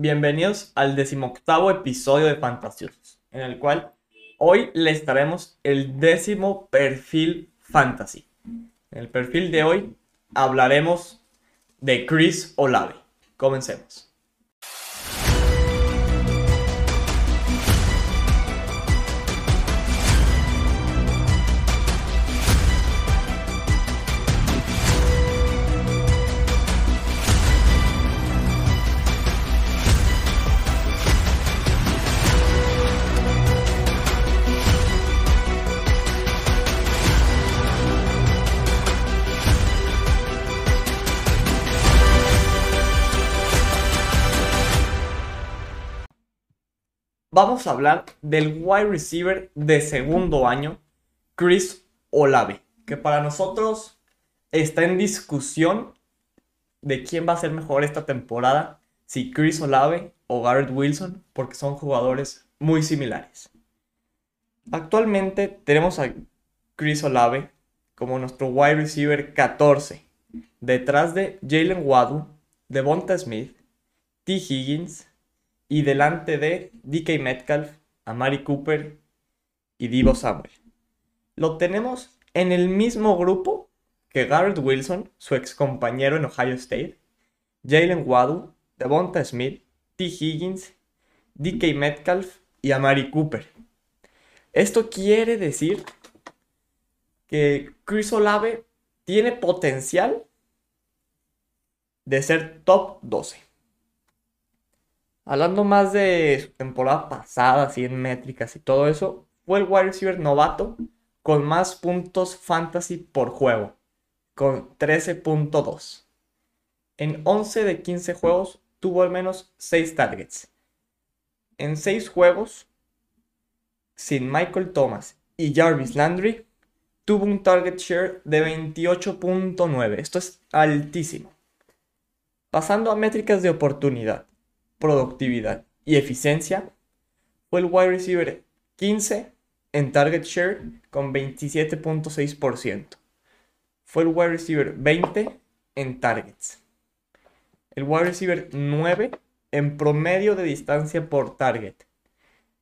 Bienvenidos al decimoctavo episodio de Fantasiosos, en el cual hoy les traemos el décimo perfil fantasy. En el perfil de hoy hablaremos de Chris Olave. Comencemos. Vamos a hablar del wide receiver de segundo año, Chris Olave, que para nosotros está en discusión de quién va a ser mejor esta temporada, si Chris Olave o Garrett Wilson, porque son jugadores muy similares. Actualmente tenemos a Chris Olave como nuestro wide receiver 14, detrás de Jalen Waddle, Devonta Smith, T. Higgins, y delante de DK Metcalf, Amari Cooper y Divo Samuel. Lo tenemos en el mismo grupo que Garrett Wilson, su ex compañero en Ohio State, Jalen Waddle, Devonta Smith, T. Higgins, DK Metcalf y Amari Cooper. Esto quiere decir que Chris Olave tiene potencial de ser top 12. Hablando más de su temporada pasada, así en métricas y todo eso, fue el wide receiver novato con más puntos fantasy por juego, con 13.2. En 11 de 15 juegos tuvo al menos 6 targets. En 6 juegos, sin Michael Thomas y Jarvis Landry, tuvo un target share de 28.9. Esto es altísimo. Pasando a métricas de oportunidad productividad y eficiencia, fue el wide receiver 15 en target share con 27.6%. Fue el wide receiver 20 en targets. El wide receiver 9 en promedio de distancia por target.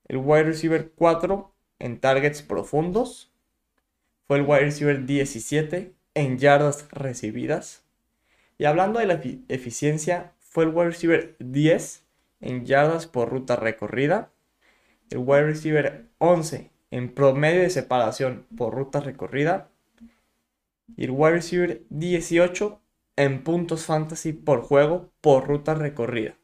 El wide receiver 4 en targets profundos. Fue el wide receiver 17 en yardas recibidas. Y hablando de la eficiencia, fue el wide receiver 10 en yardas por ruta recorrida. El wide receiver 11 en promedio de separación por ruta recorrida. Y el wide receiver 18 en puntos fantasy por juego por ruta recorrida.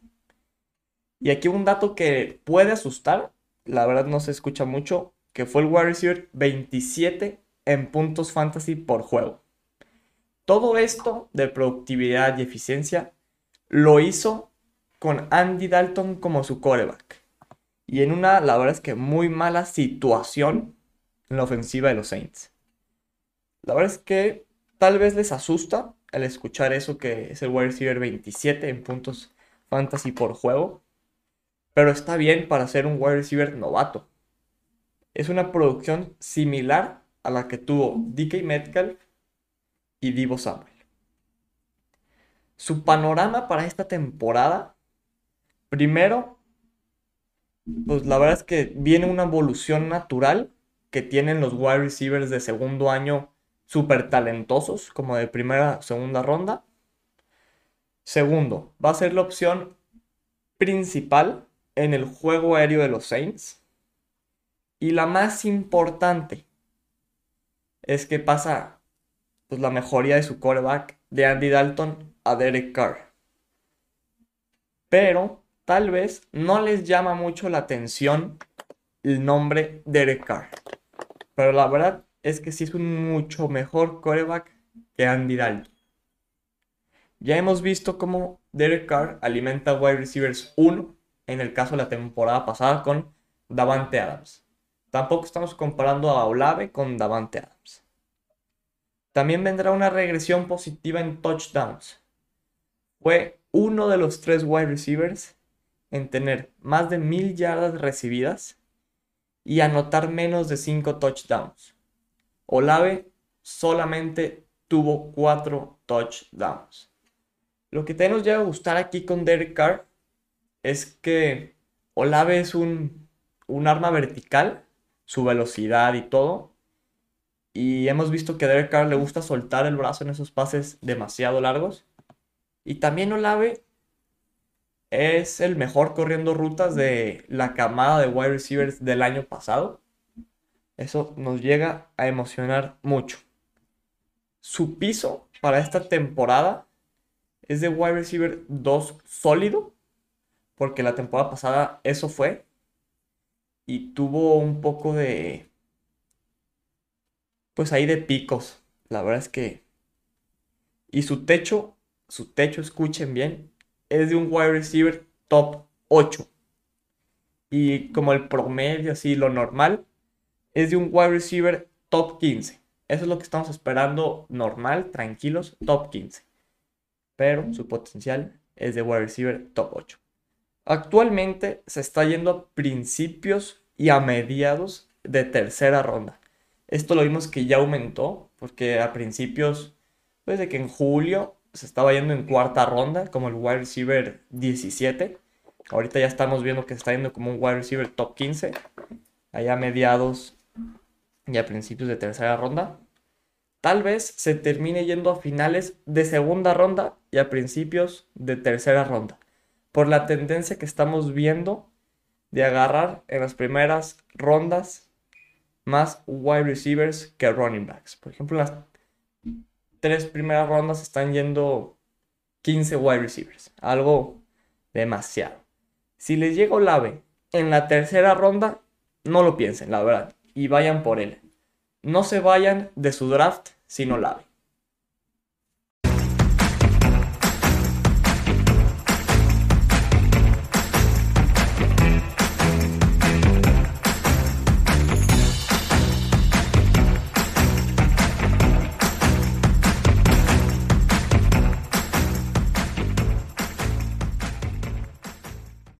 Y aquí un dato que puede asustar, la verdad no se escucha mucho, que fue el wide receiver 27 en puntos fantasy por juego. Todo esto de productividad y eficiencia lo hizo con Andy Dalton como su coreback. Y en una, la verdad es que muy mala situación en la ofensiva de los Saints. La verdad es que tal vez les asusta el escuchar eso que es el wide receiver 27 en puntos fantasy por juego. Pero está bien para ser un wide receiver novato. Es una producción similar a la que tuvo DK Metcalf y Divo Samuel. Su panorama para esta temporada Primero, pues la verdad es que viene una evolución natural que tienen los wide receivers de segundo año súper talentosos, como de primera o segunda ronda. Segundo, va a ser la opción principal en el juego aéreo de los Saints. Y la más importante es que pasa pues, la mejoría de su quarterback de Andy Dalton a Derek Carr. Pero tal vez no les llama mucho la atención el nombre Derek Carr. Pero la verdad es que sí es un mucho mejor coreback que Andy Dalton. Ya hemos visto cómo Derek Carr alimenta wide receivers 1 en el caso de la temporada pasada con Davante Adams. Tampoco estamos comparando a Olave con Davante Adams. También vendrá una regresión positiva en touchdowns. Fue uno de los tres wide receivers en tener más de mil yardas recibidas y anotar menos de 5 touchdowns. Olave solamente tuvo 4 touchdowns. Lo que te nos llega a gustar aquí con Derek Carr es que Olave es un, arma vertical, su velocidad y todo. Y hemos visto que Derek Carr le gusta soltar el brazo en esos pases demasiado largos. Y también Olave es el mejor corriendo rutas de la camada de wide receivers del año pasado. Eso nos llega a emocionar mucho. Su piso para esta temporada es de wide receiver 2 sólido, porque la temporada pasada eso fue. Y tuvo un poco de... Pues ahí de picos. La verdad es que... Y su techo, su techo, escuchen bien, es de un wide receiver top 8. Y como el promedio, así, lo normal, es de un wide receiver top 15. Eso es lo que estamos esperando normal, tranquilos, top 15. Pero su potencial es de wide receiver top 8. Actualmente se está yendo a principios y a mediados de tercera ronda. Esto lo vimos que ya aumentó, porque a principios, pues de que en julio se estaba yendo en cuarta ronda, como el wide receiver 17. Ahorita ya estamos viendo que está yendo como un wide receiver top 15. Allá mediados y a principios de tercera ronda. Tal vez se termine yendo a finales de segunda ronda y a principios de tercera ronda. Por la tendencia que estamos viendo de agarrar en las primeras rondas más wide receivers que running backs. Por ejemplo, las tres primeras rondas están yendo 15 wide receivers. Algo demasiado. Si les llega Olave en la tercera ronda, no lo piensen, la verdad. Y vayan por él. No se vayan de su draft sin Olave.